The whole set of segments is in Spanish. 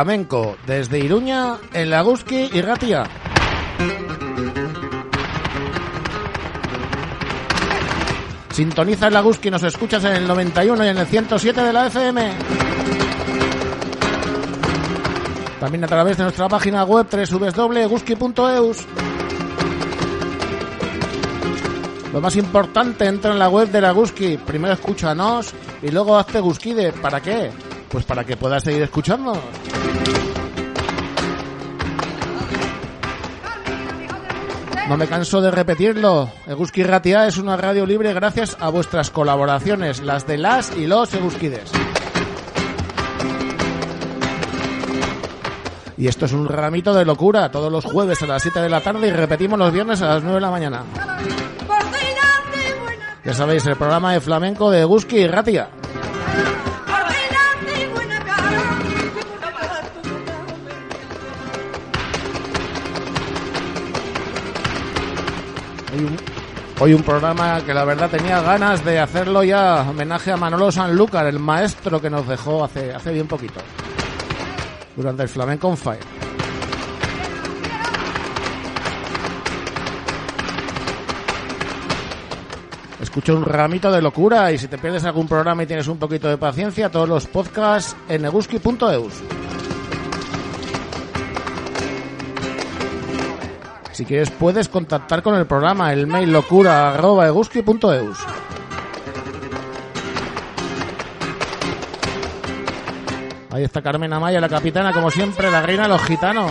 Flamenco desde Iruña, en Laguski y Ratia. Sintoniza en Laguski nos escuchas en el 91 y en el 107 de la FM. También a través de nuestra página web www.guski.eus. Lo más importante, entra en la web de la Guski. Primero escúchanos y luego hazte Guskide. ¿Para qué? Pues para que puedas seguir escuchando. No me canso de repetirlo. Eguski Ratia es una radio libre gracias a vuestras colaboraciones, las de las y los Eguskides. Y esto es un ramito de locura, todos los jueves a las 7 de la tarde y repetimos los viernes a las 9 de la mañana. Ya sabéis, el programa de flamenco de Eguski Ratia. Hoy un programa que la verdad tenía ganas de hacerlo ya homenaje a Manolo Sanlúcar, el maestro que nos dejó hace, hace bien poquito, durante el Flamenco on Fire. Escucha un ramito de locura y si te pierdes algún programa y tienes un poquito de paciencia, todos los podcasts en neguski.eus. Si quieres puedes contactar con el programa, el mail locura arroba eguski.eus. Ahí está Carmen Amaya, la capitana, como siempre, la reina de los gitanos.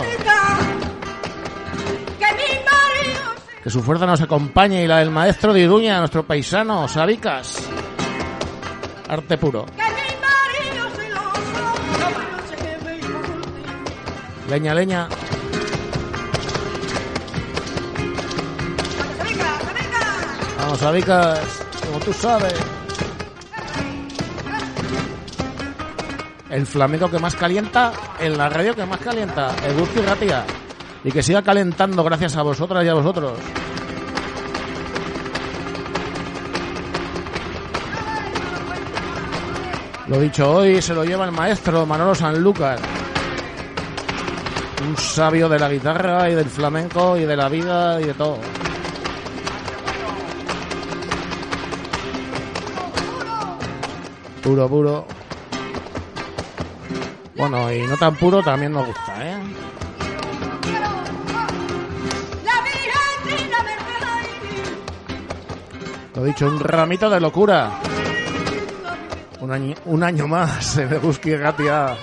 Que su fuerza nos acompañe y la del maestro de Iruña, nuestro paisano, Sabicas. Arte puro. Leña, leña. Vamos, Sabicas, como tú sabes. El flamenco que más calienta en la radio que más calienta, el Gusti Ratia. Y que siga calentando gracias a vosotras y a vosotros. Lo dicho hoy se lo lleva el maestro Manolo Sanlúcar. Un sabio de la guitarra y del flamenco y de la vida y de todo. Puro, puro. Bueno, y no tan puro también nos gusta, ¿eh? Lo dicho, un ramito de locura. Un año, un año más en el Busqui Gatia.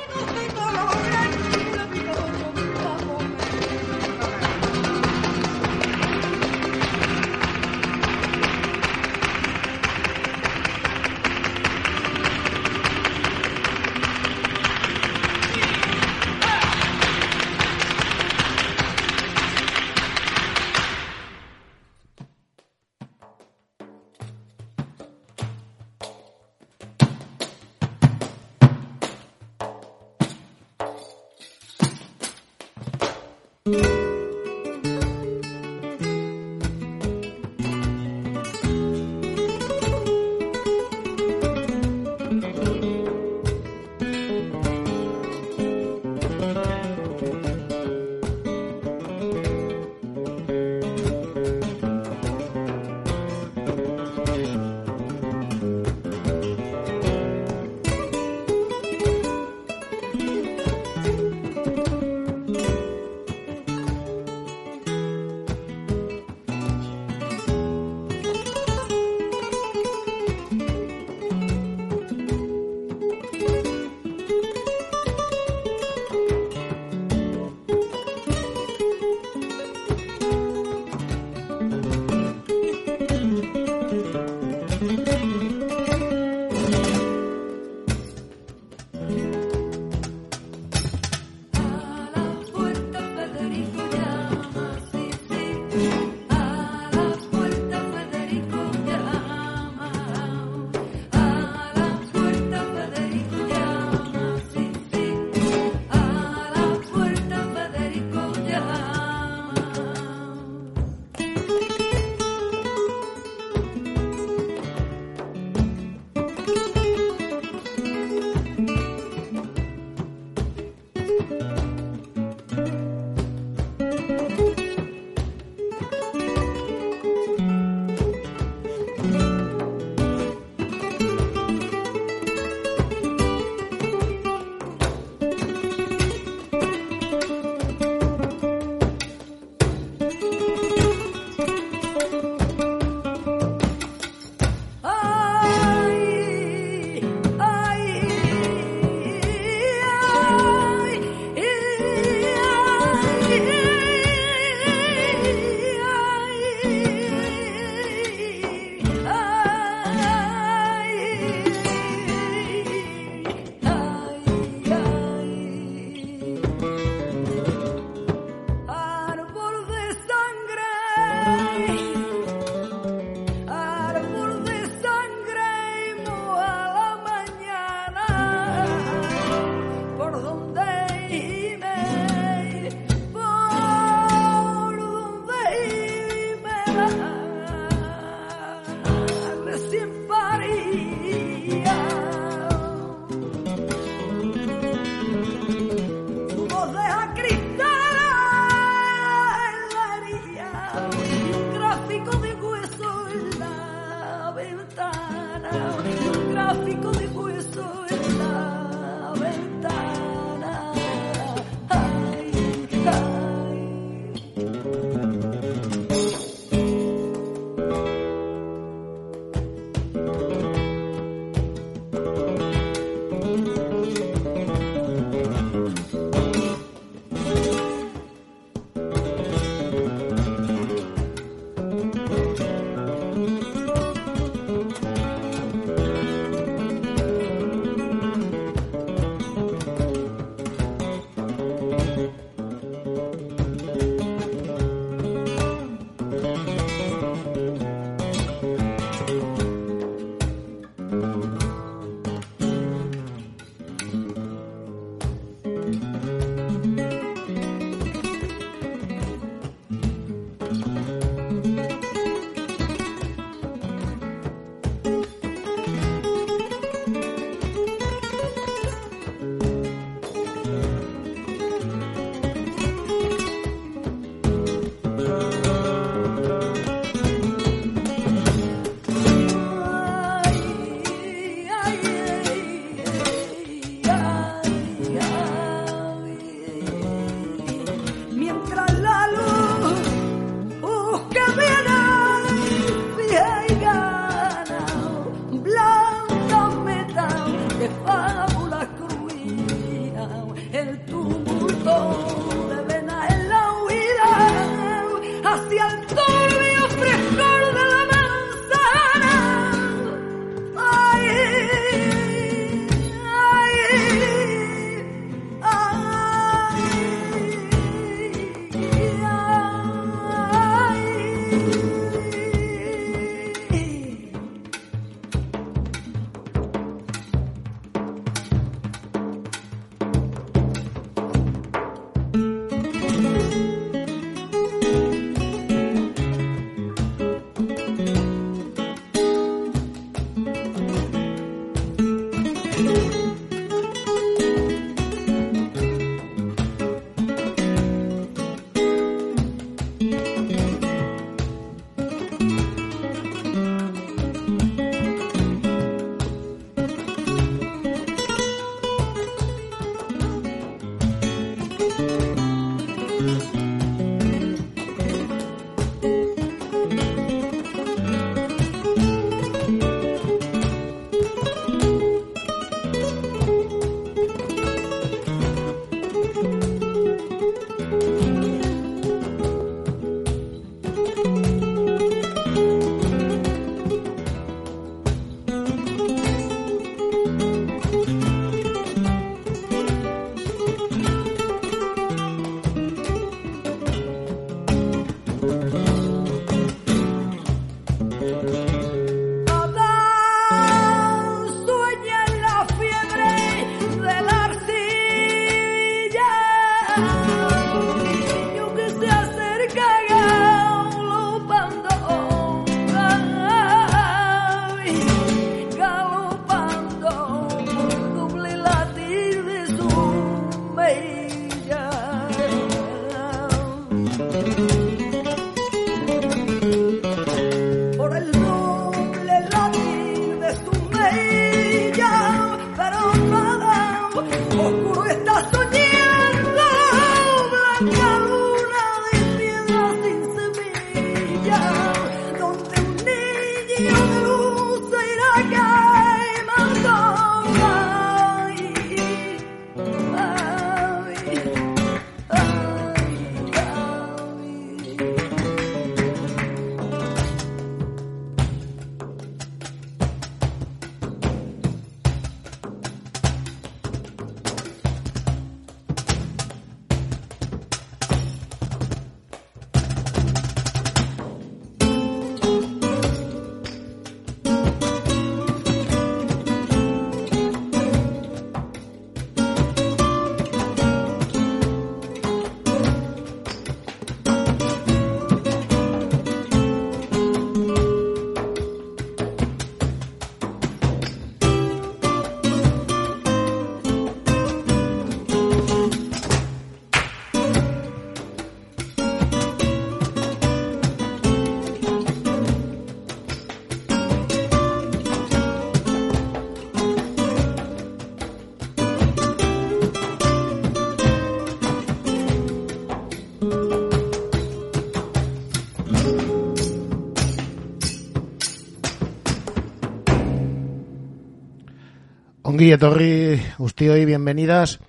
Ongi Etorri, y bienvenidas,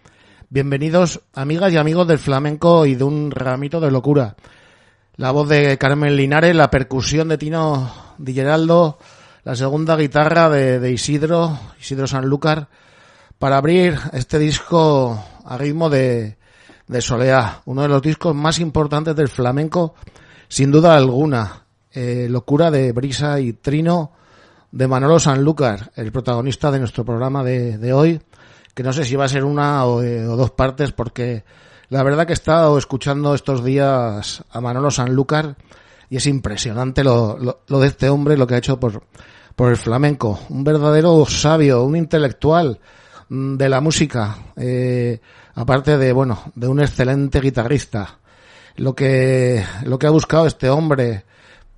bienvenidos amigas y amigos del flamenco y de un ramito de locura. La voz de Carmen Linares, la percusión de Tino Di Geraldo, la segunda guitarra de, Isidro, Isidro Sanlúcar, para abrir este disco a ritmo de, de Soleá, uno de los discos más importantes del flamenco, sin duda alguna. Eh, locura de Brisa y Trino, de Manolo Sanlúcar, el protagonista de nuestro programa de, de, hoy, que no sé si va a ser una o, eh, dos partes, porque la verdad que he estado escuchando estos días a Manolo Sanlúcar y es impresionante lo, lo, de este hombre, lo que ha hecho por, por el flamenco. Un verdadero sabio, un intelectual mm, de la música, eh, aparte de, bueno, de un excelente guitarrista. Lo que, lo que ha buscado este hombre,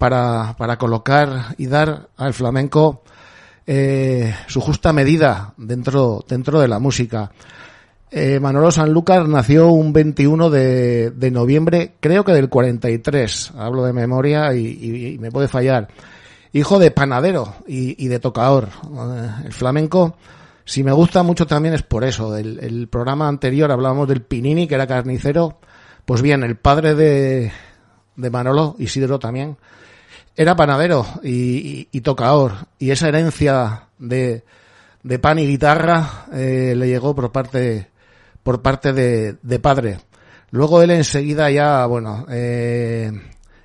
para, para colocar y dar al flamenco eh, su justa medida dentro, dentro de la música. Eh, Manolo Sanlúcar nació un 21 de, de, noviembre, creo que del 43, hablo de memoria y, me puede fallar. Hijo de panadero y, y de tocador. Eh, el flamenco, si me gusta mucho también es por eso. El, el programa anterior hablábamos del Pinini, que era carnicero. Pues bien, el padre de, de Manolo, Isidro también, era panadero y, tocador. Y esa herencia de, de pan y guitarra eh, le llegó por parte, por parte de, de, padre. Luego él enseguida ya, bueno, eh,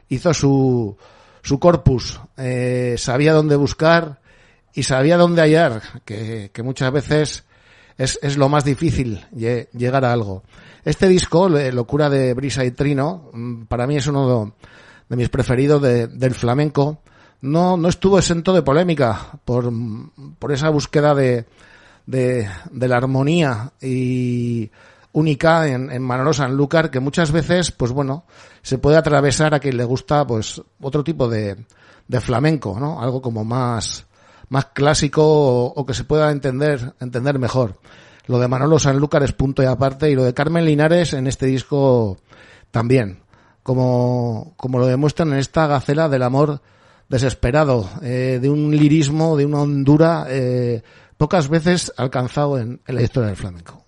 hizo su, su corpus, eh, sabía dónde buscar y sabía dónde hallar, que, que muchas veces es, es, lo más difícil llegar a algo. Este disco, Locura de Brisa y Trino, mm, para mí es uno de mis preferidos de, del flamenco, no, no estuvo exento de polémica por, por esa búsqueda de, de, de la armonía y única en, en Manolo Sanlúcar que muchas veces, pues bueno, se puede atravesar a quien le gusta, pues, otro tipo de, de flamenco, ¿no? Algo como más, más clásico o, o, que se pueda entender, entender mejor. Lo de Manolo Sanlúcar es punto y aparte y lo de Carmen Linares en este disco también como, como lo demuestran en esta gacela del amor desesperado, eh, de un lirismo, de una hondura eh, pocas veces alcanzado en, en la historia del flamenco.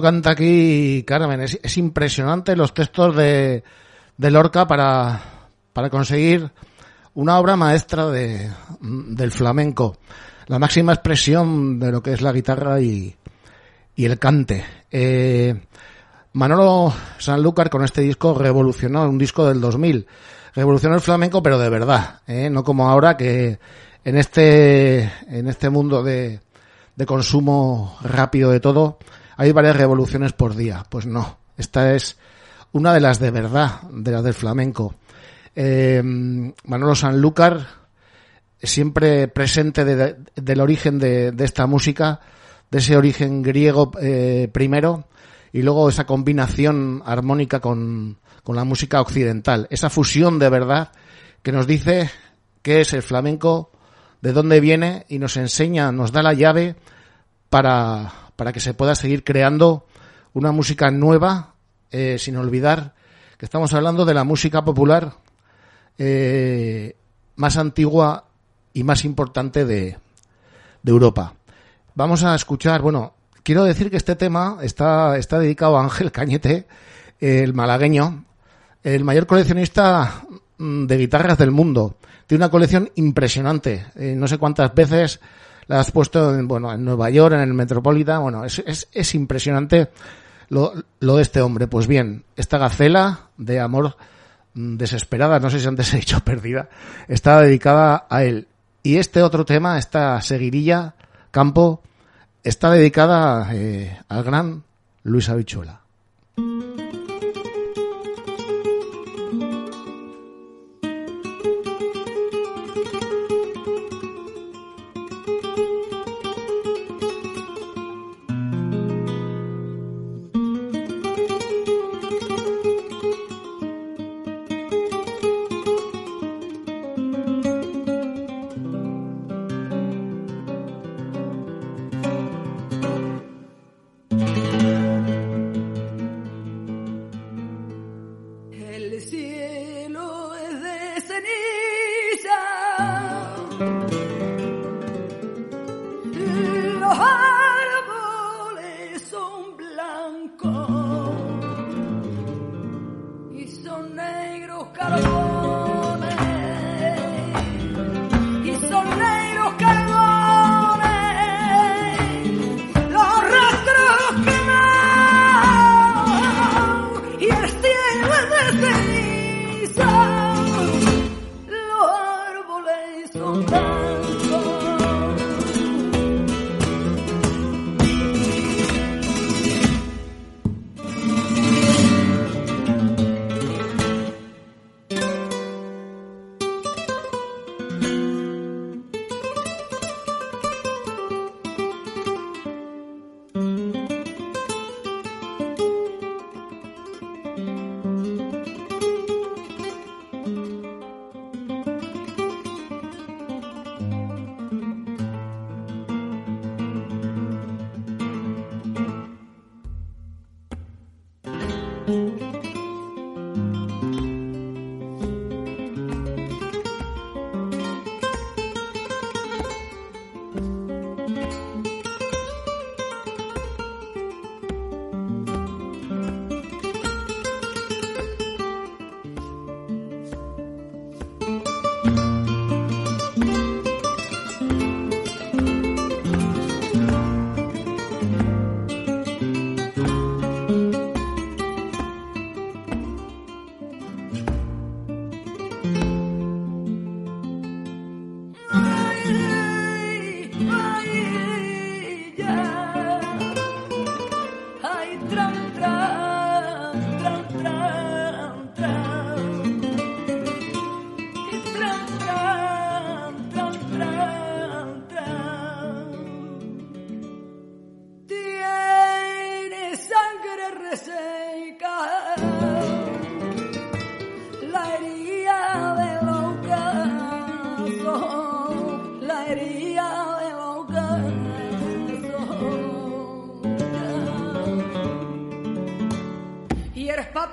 Canta aquí Carmen, es, impresionante los textos de, de Lorca para, para conseguir una obra maestra de, del flamenco, la máxima expresión de lo que es la guitarra y, y el cante. Eh, Manolo Sanlúcar con este disco revolucionó, un disco del 2000, revolucionó el flamenco pero de verdad, ¿eh? no como ahora que en este, en este mundo de, de consumo rápido de todo, hay varias revoluciones por día. Pues no, esta es una de las de verdad, de las del flamenco. Eh, Manolo Sanlúcar, siempre presente del origen de, esta música, de ese origen griego eh, primero, y luego esa combinación armónica con, con la música occidental, esa fusión de verdad que nos dice qué es el flamenco, de dónde viene y nos enseña, nos da la llave para, para que se pueda seguir creando una música nueva, eh, sin olvidar que estamos hablando de la música popular eh, más antigua y más importante de, de Europa. Vamos a escuchar, bueno, quiero decir que este tema está, está dedicado a Ángel Cañete, el malagueño, el mayor coleccionista mm, de guitarras del mundo. Tiene una colección impresionante. Eh, no sé cuántas veces la has puesto en, bueno, en Nueva York, en el Metropolitan, bueno, es, es, es impresionante lo, lo, de este hombre. Pues bien, esta gacela de amor mm, desesperada, no sé si antes he dicho perdida, está dedicada a él. Y este otro tema, esta seguirilla, campo, está dedicada eh, al gran Luis Habichuela.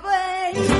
papel.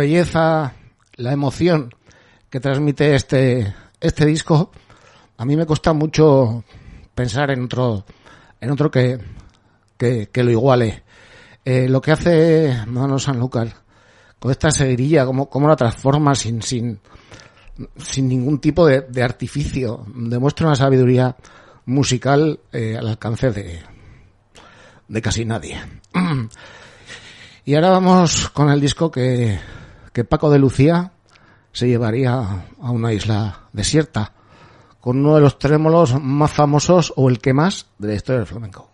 Belleza, la emoción que transmite este, este disco, a mí me cuesta mucho pensar en otro, en otro que, que, lo iguale. Eh, lo que hace Mano Sanlúcar con esta seguirilla, cómo, cómo la transforma sin, sin, sin ningún tipo de, de artificio, demuestra una sabiduría musical eh, al alcance de, de casi nadie. Y ahora vamos con el disco que, que Paco de Lucía se llevaría a una isla desierta con uno de los trémolos más famosos o el que más de la historia del flamenco.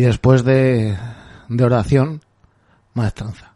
Y después de, de oración, maestranza.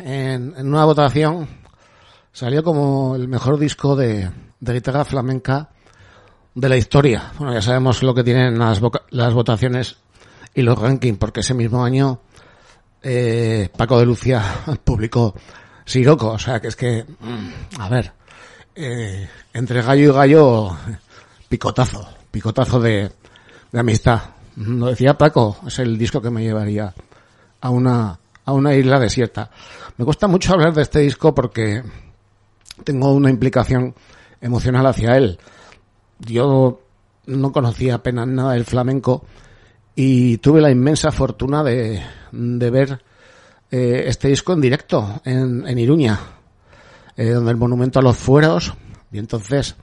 En, en una votación salió como el mejor disco de, de guitarra flamenca de la historia. Bueno, ya sabemos lo que tienen las, las votaciones y los rankings, porque ese mismo año eh, Paco de Lucia publicó Siroco, o sea que es que, mm, a ver, eh, entre gallo y gallo, picotazo, picotazo de, de amistad. Lo decía Paco, es el disco que me llevaría a una, a una isla desierta. Me cuesta mucho hablar de este disco porque tengo una implicación emocional hacia él. Yo no conocía apenas nada del flamenco y tuve la inmensa fortuna de, de ver eh, este disco en directo en, Iruña, eh, donde el monumento a los fueros, y entonces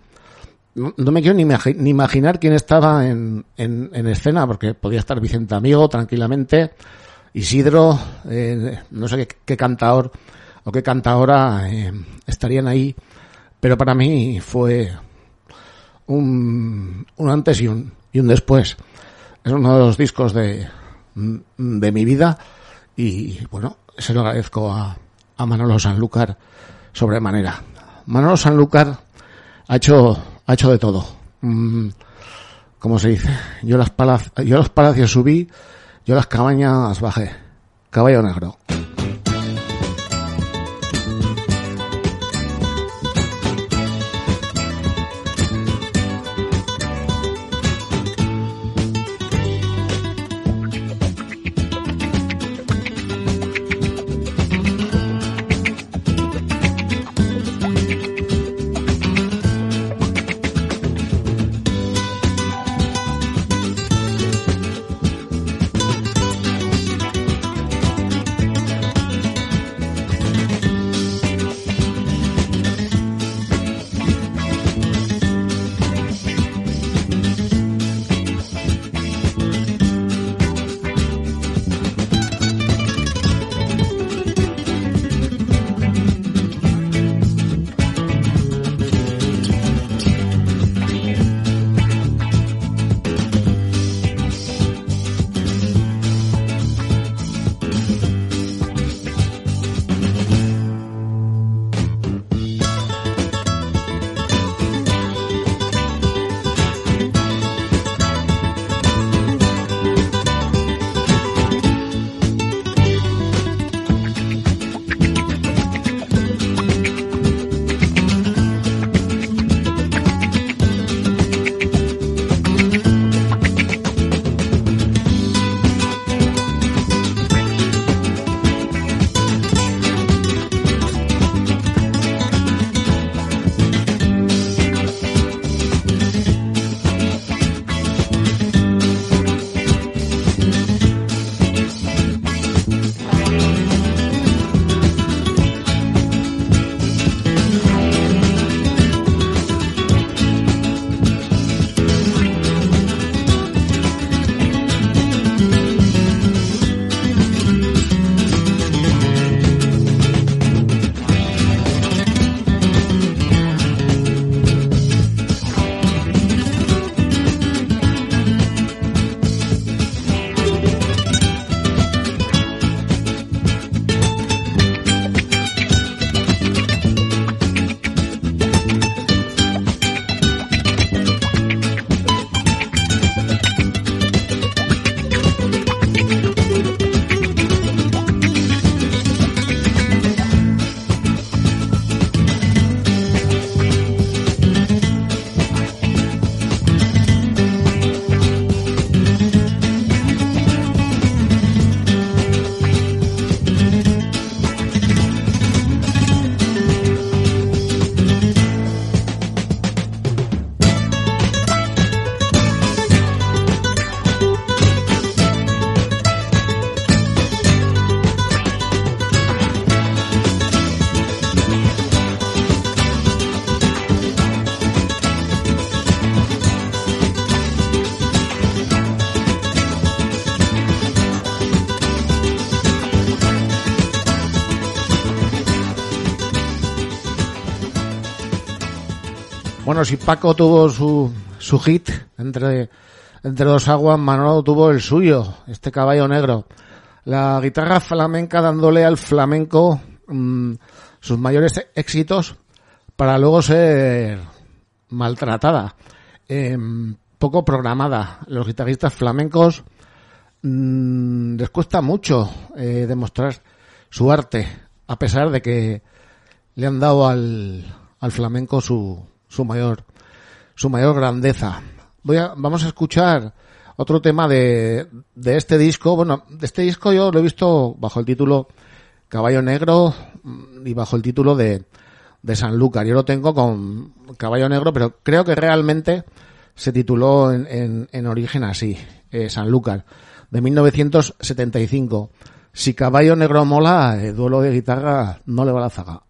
no, me quiero ni, ni, imaginar quién estaba en, en, en, escena, porque podía estar Vicente Amigo tranquilamente, Isidro, eh, no sé qué, qué, cantador o qué cantadora eh, estarían ahí, pero para mí fue un, un antes y un, y un después. Es uno de los discos de, de mi vida y bueno, se lo agradezco a, a Manolo Sanlúcar sobremanera. Manolo Sanlúcar ha hecho, ha hecho de todo. Mm, como se dice, yo las palacios, yo los palacios subí, yo las cabañas bajé. Caballo negro. Si Paco tuvo su, su hit entre, entre dos aguas, Manolo tuvo el suyo, este caballo negro. La guitarra flamenca dándole al flamenco mmm, sus mayores éxitos para luego ser maltratada, em, poco programada. Los guitarristas flamencos mm, les cuesta mucho eh, demostrar su arte, a pesar de que le han dado al, al flamenco su, su mayor su mayor grandeza. Voy a, vamos a escuchar otro tema de, de este disco. Bueno, de este disco yo lo he visto bajo el título Caballo Negro y bajo el título de, de Sanlúcar. Yo lo tengo con Caballo Negro, pero creo que realmente se tituló en, en, en origen así, eh, Sanlúcar, de 1975. Si Caballo Negro mola, el duelo de guitarra no le va la zaga.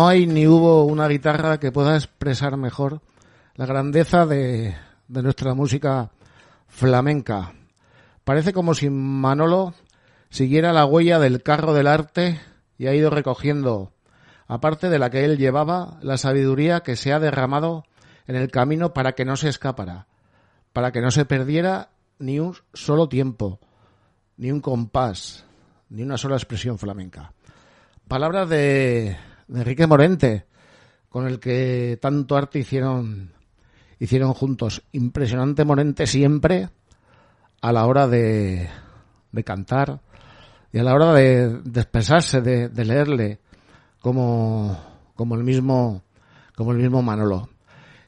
No hay ni hubo una guitarra que pueda expresar mejor la grandeza de, de nuestra música flamenca. Parece como si Manolo siguiera la huella del carro del arte y ha ido recogiendo, aparte de la que él llevaba, la sabiduría que se ha derramado en el camino para que no se escapara, para que no se perdiera ni un solo tiempo, ni un compás, ni una sola expresión flamenca. Palabras de Enrique Morente, con el que tanto arte hicieron hicieron juntos. Impresionante Morente siempre a la hora de, de cantar y a la hora de, de expresarse, de, de leerle, como, como el mismo, como el mismo Manolo.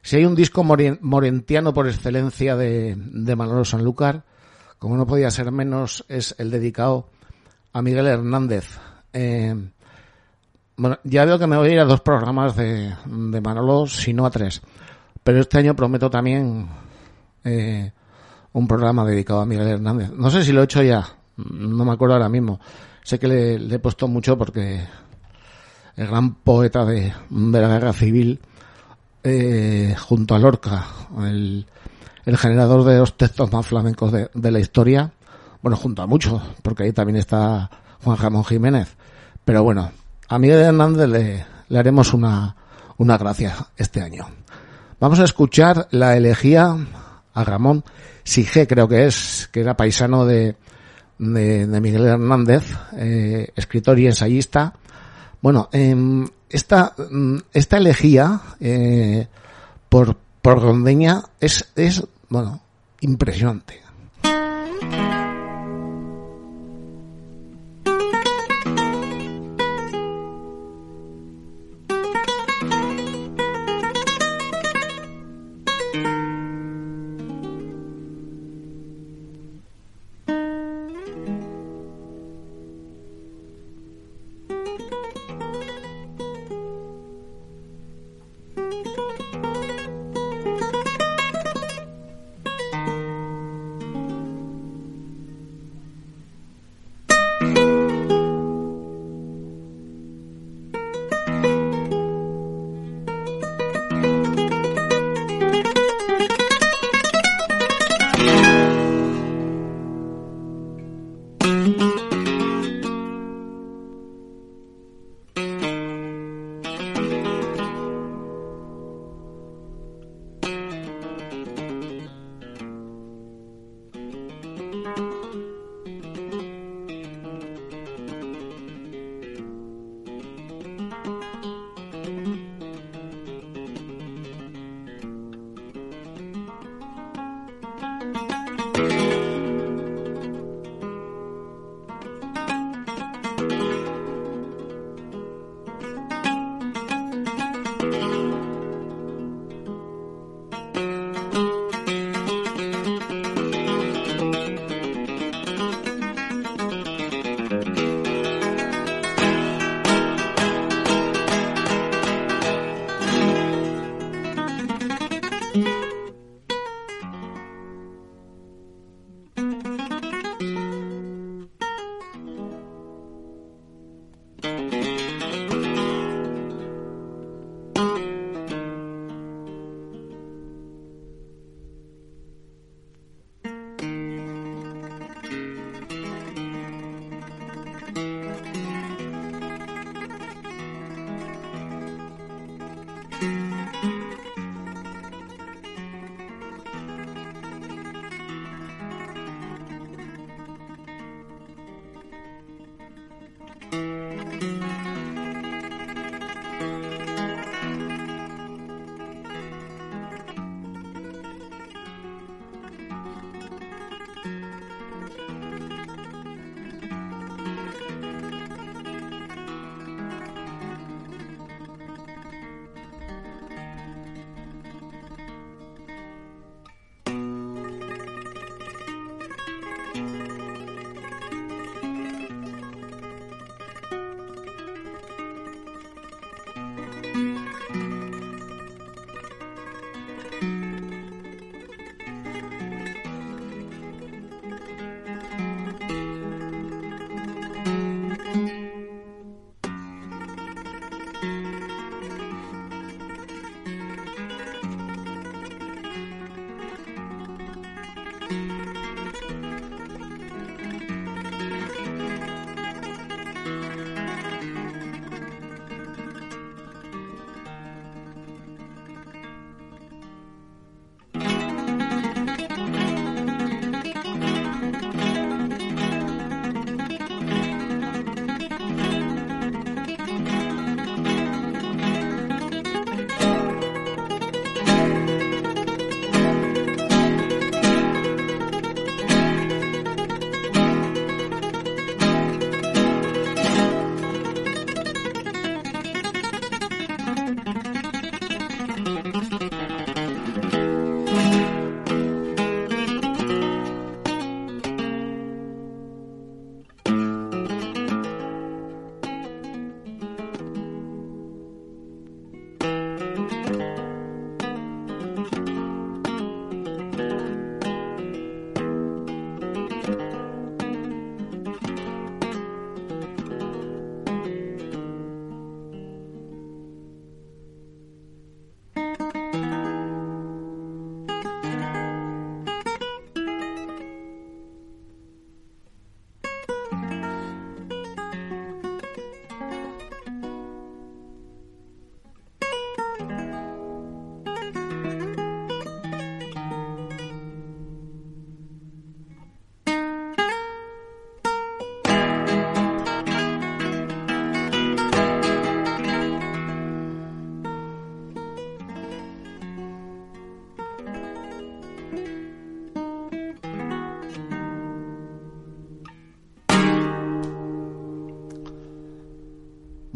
Si hay un disco morentiano por excelencia de, de Manolo Sanlúcar, como no podía ser menos, es el dedicado a Miguel Hernández. Eh, bueno, ya veo que me voy a ir a dos programas de, de Manolo, si no a tres. Pero este año prometo también eh, un programa dedicado a Miguel Hernández. No sé si lo he hecho ya, no me acuerdo ahora mismo. Sé que le, he puesto mucho porque el gran poeta de, de la guerra civil, eh, junto a Lorca, el, el generador de los textos más flamencos de, de la historia, bueno, junto a muchos, porque ahí también está Juan Ramón Jiménez. Pero bueno, a Miguel Hernández le, haremos una, una gracia este año. Vamos a escuchar la elegía a Ramón Sige, creo que es, que era paisano de, de, de Miguel Hernández, eh, escritor y ensayista. Bueno, eh, esta, esta elegía eh, por, por Rondeña es, es, bueno, impresionante.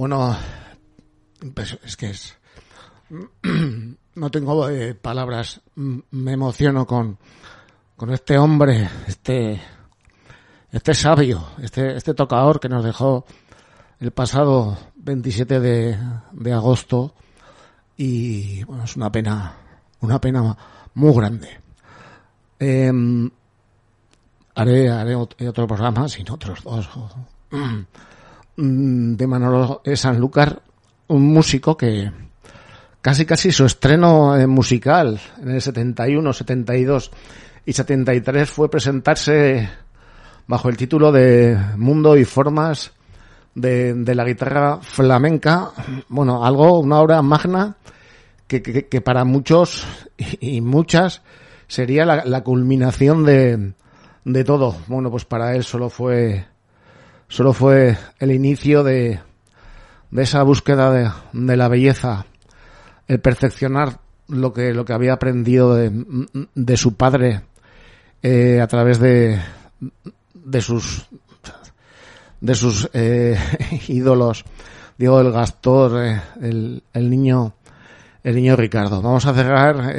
Bueno, pues es que es... No tengo eh, palabras. Me emociono con, con este hombre, este, este sabio, este, este tocador que nos dejó el pasado 27 de, de agosto y bueno, es una pena, una pena muy grande. Em, haré, haré otro programa, sin otros dos, de Manolo Sanlúcar, un músico que casi casi su estreno musical en el 71, 72 y 73 fue presentarse bajo el título de Mundo y Formas de, de la guitarra flamenca, bueno, algo, una obra magna que, que, para muchos y, muchas sería la, la culminación de, de todo. Bueno, pues para él solo fue, solo fue el inicio de, de esa búsqueda de, de la belleza, el perfeccionar lo que, lo que había aprendido de, de su padre eh, a través de, de sus de sus eh, ídolos. Diego del Gastor eh, el, el, niño el niño Ricardo. Vamos a cerrar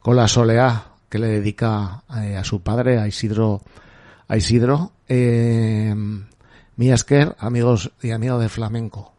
con la soleá que le dedica a su padre a Isidro Isidro eh, Miasker amigos y amigos de flamenco